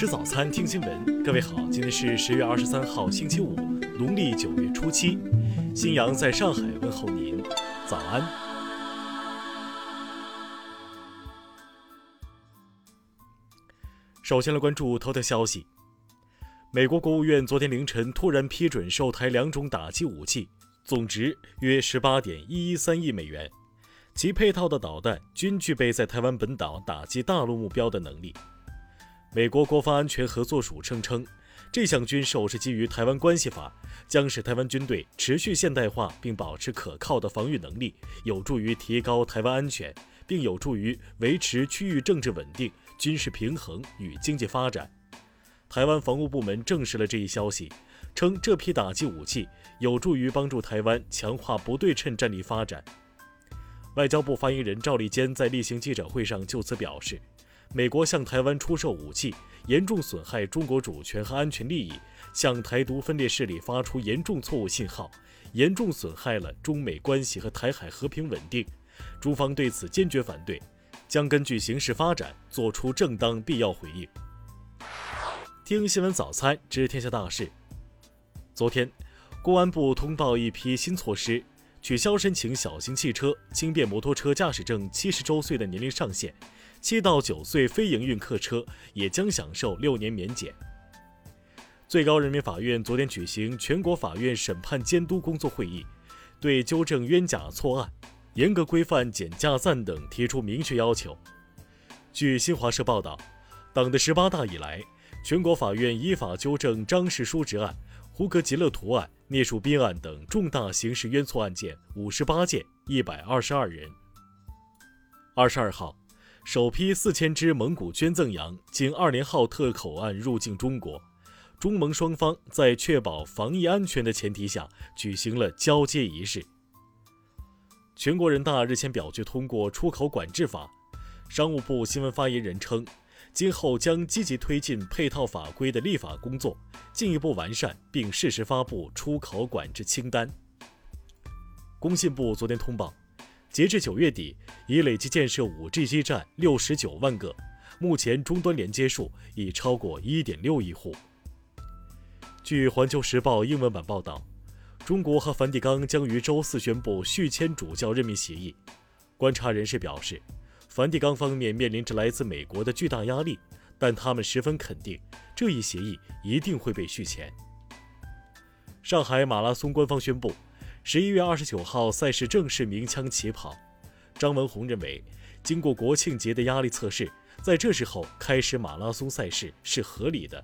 吃早餐，听新闻。各位好，今天是十月二十三号，星期五，农历九月初七。新阳在上海问候您，早安。首先来关注头条消息：美国国务院昨天凌晨突然批准售台两种打击武器，总值约十八点一一三亿美元，其配套的导弹均具备在台湾本岛打击大陆目标的能力。美国国防安全合作署声称，这项军售是基于《台湾关系法》，将使台湾军队持续现代化并保持可靠的防御能力，有助于提高台湾安全，并有助于维持区域政治稳定、军事平衡与经济发展。台湾防务部门证实了这一消息，称这批打击武器有助于帮助台湾强化不对称战力发展。外交部发言人赵立坚在例行记者会上就此表示。美国向台湾出售武器，严重损害中国主权和安全利益，向台独分裂势力发出严重错误信号，严重损害了中美关系和台海和平稳定。中方对此坚决反对，将根据形势发展作出正当必要回应。听新闻早餐知天下大事。昨天，公安部通报一批新措施，取消申请小型汽车、轻便摩托车驾驶证七十周岁的年龄上限。七到九岁非营运客车也将享受六年免检。最高人民法院昨天举行全国法院审判监督工作会议，对纠正冤假错案、严格规范减价赞等提出明确要求。据新华社报道，党的十八大以来，全国法院依法纠正张氏叔侄案、胡格吉勒图案、聂树斌案等重大刑事冤错案件五十八件，一百二十二人。二十二号。首批四千只蒙古捐赠羊经二连浩特口岸入境中国，中蒙双方在确保防疫安全的前提下举行了交接仪式。全国人大日前表决通过出口管制法，商务部新闻发言人称，今后将积极推进配套法规的立法工作，进一步完善并适时发布出口管制清单。工信部昨天通报。截至九月底，已累计建设 5G 基站六十九万个，目前终端连接数已超过一点六亿户。据《环球时报》英文版报道，中国和梵蒂冈将于周四宣布续签主教任命协议。观察人士表示，梵蒂冈方面面临着来自美国的巨大压力，但他们十分肯定这一协议一定会被续签。上海马拉松官方宣布。十一月二十九号赛事正式鸣枪起跑，张文宏认为，经过国庆节的压力测试，在这时候开始马拉松赛事是合理的。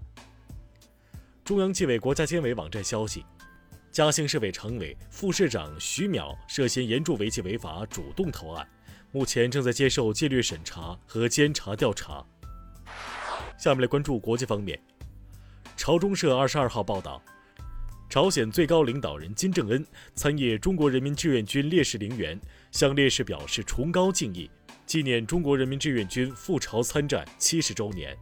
中央纪委国家监委网站消息，嘉兴市委常委、副市长徐淼涉嫌严重违纪违法，主动投案，目前正在接受纪律审查和监察调查。下面来关注国际方面，朝中社二十二号报道。朝鲜最高领导人金正恩参谒中国人民志愿军烈士陵园，向烈士表示崇高敬意，纪念中国人民志愿军赴朝参战七十周年。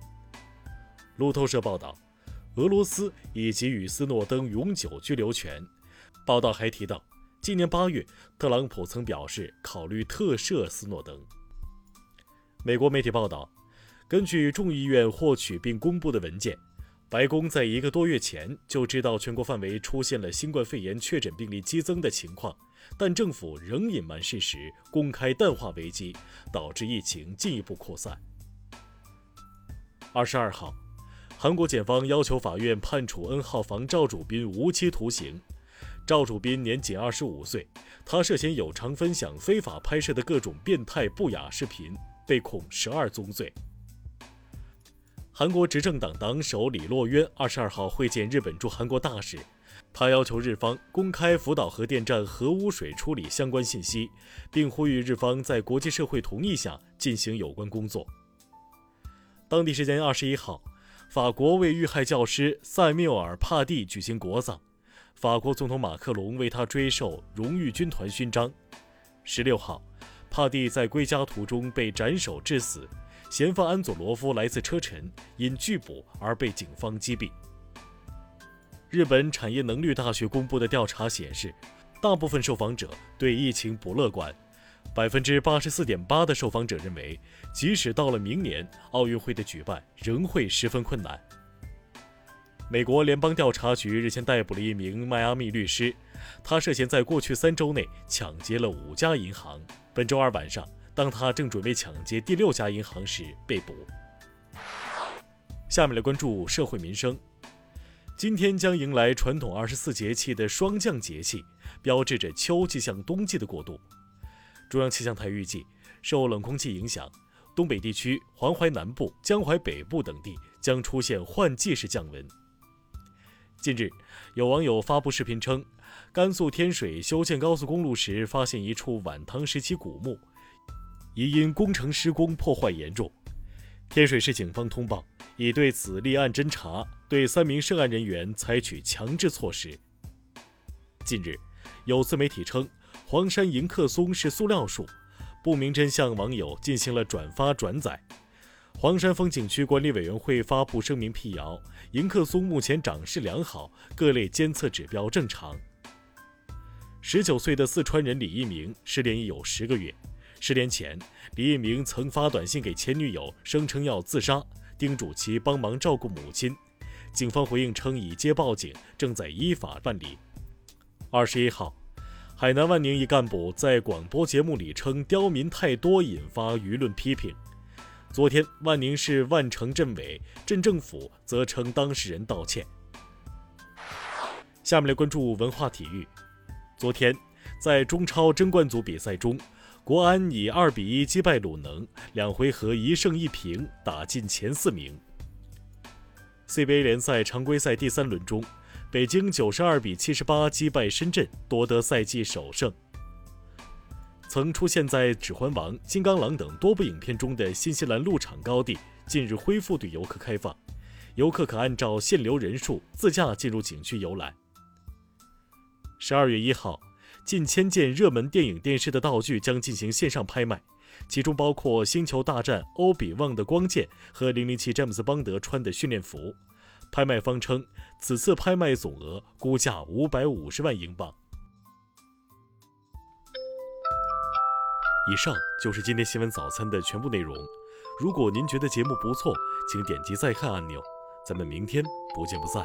路透社报道，俄罗斯已给予斯诺登永久居留权。报道还提到，今年八月，特朗普曾表示考虑特赦斯诺登。美国媒体报道，根据众议院获取并公布的文件。白宫在一个多月前就知道全国范围出现了新冠肺炎确诊病例激增的情况，但政府仍隐瞒事实，公开淡化危机，导致疫情进一步扩散。二十二号，韩国检方要求法院判处 N 号房赵主斌无期徒刑。赵主斌年仅二十五岁，他涉嫌有偿分享非法拍摄的各种变态不雅视频，被控十二宗罪。韩国执政党党首李洛渊二十二号会见日本驻韩国大使，他要求日方公开福岛核电站核污水处理相关信息，并呼吁日方在国际社会同意下进行有关工作。当地时间二十一号，法国为遇害教师塞缪尔·帕蒂举行国葬，法国总统马克龙为他追授荣誉军团勋章。十六号，帕蒂在归家途中被斩首致死。嫌犯安佐罗夫来自车臣，因拒捕而被警方击毙。日本产业能率大学公布的调查显示，大部分受访者对疫情不乐观，百分之八十四点八的受访者认为，即使到了明年，奥运会的举办仍会十分困难。美国联邦调查局日前逮捕了一名迈阿密律师，他涉嫌在过去三周内抢劫了五家银行。本周二晚上，当他正准备抢劫第六家银行时被捕。下面来关注社会民生。今天将迎来传统二十四节气的霜降节气，标志着秋季向冬季的过渡。中央气象台预计，受冷空气影响，东北地区、黄淮南部、江淮北部等地将出现换季式降温。近日，有网友发布视频称，甘肃天水修建高速公路时发现一处晚唐时期古墓，疑因工程施工破坏严重。天水市警方通报。已对此立案侦查，对三名涉案人员采取强制措施。近日，有自媒体称黄山迎客松是塑料树，不明真相网友进行了转发转载。黄山风景区管理委员会发布声明辟谣，迎客松目前长势良好，各类监测指标正常。十九岁的四川人李一鸣失联已有十个月，十年前，李一鸣曾发短信给前女友，声称要自杀。叮嘱其帮忙照顾母亲，警方回应称已接报警，正在依法办理。二十一号，海南万宁一干部在广播节目里称刁民太多，引发舆论批评。昨天，万宁市万城镇委、镇政府则称当事人道歉。下面来关注文化体育。昨天，在中超争冠组比赛中。国安以二比一击败鲁能，两回合一胜一平，打进前四名。CBA 联赛常规赛第三轮中，北京九十二比七十八击败深圳，夺得赛季首胜。曾出现在《指环王》《金刚狼》等多部影片中的新西兰鹿场高地，近日恢复对游客开放，游客可按照限流人数自驾进入景区游览。十二月一号。近千件热门电影、电视的道具将进行线上拍卖，其中包括《星球大战》欧比旺的光剑和007詹姆斯邦德穿的训练服。拍卖方称，此次拍卖总额估价五百五十万英镑。以上就是今天新闻早餐的全部内容。如果您觉得节目不错，请点击再看按钮。咱们明天不见不散。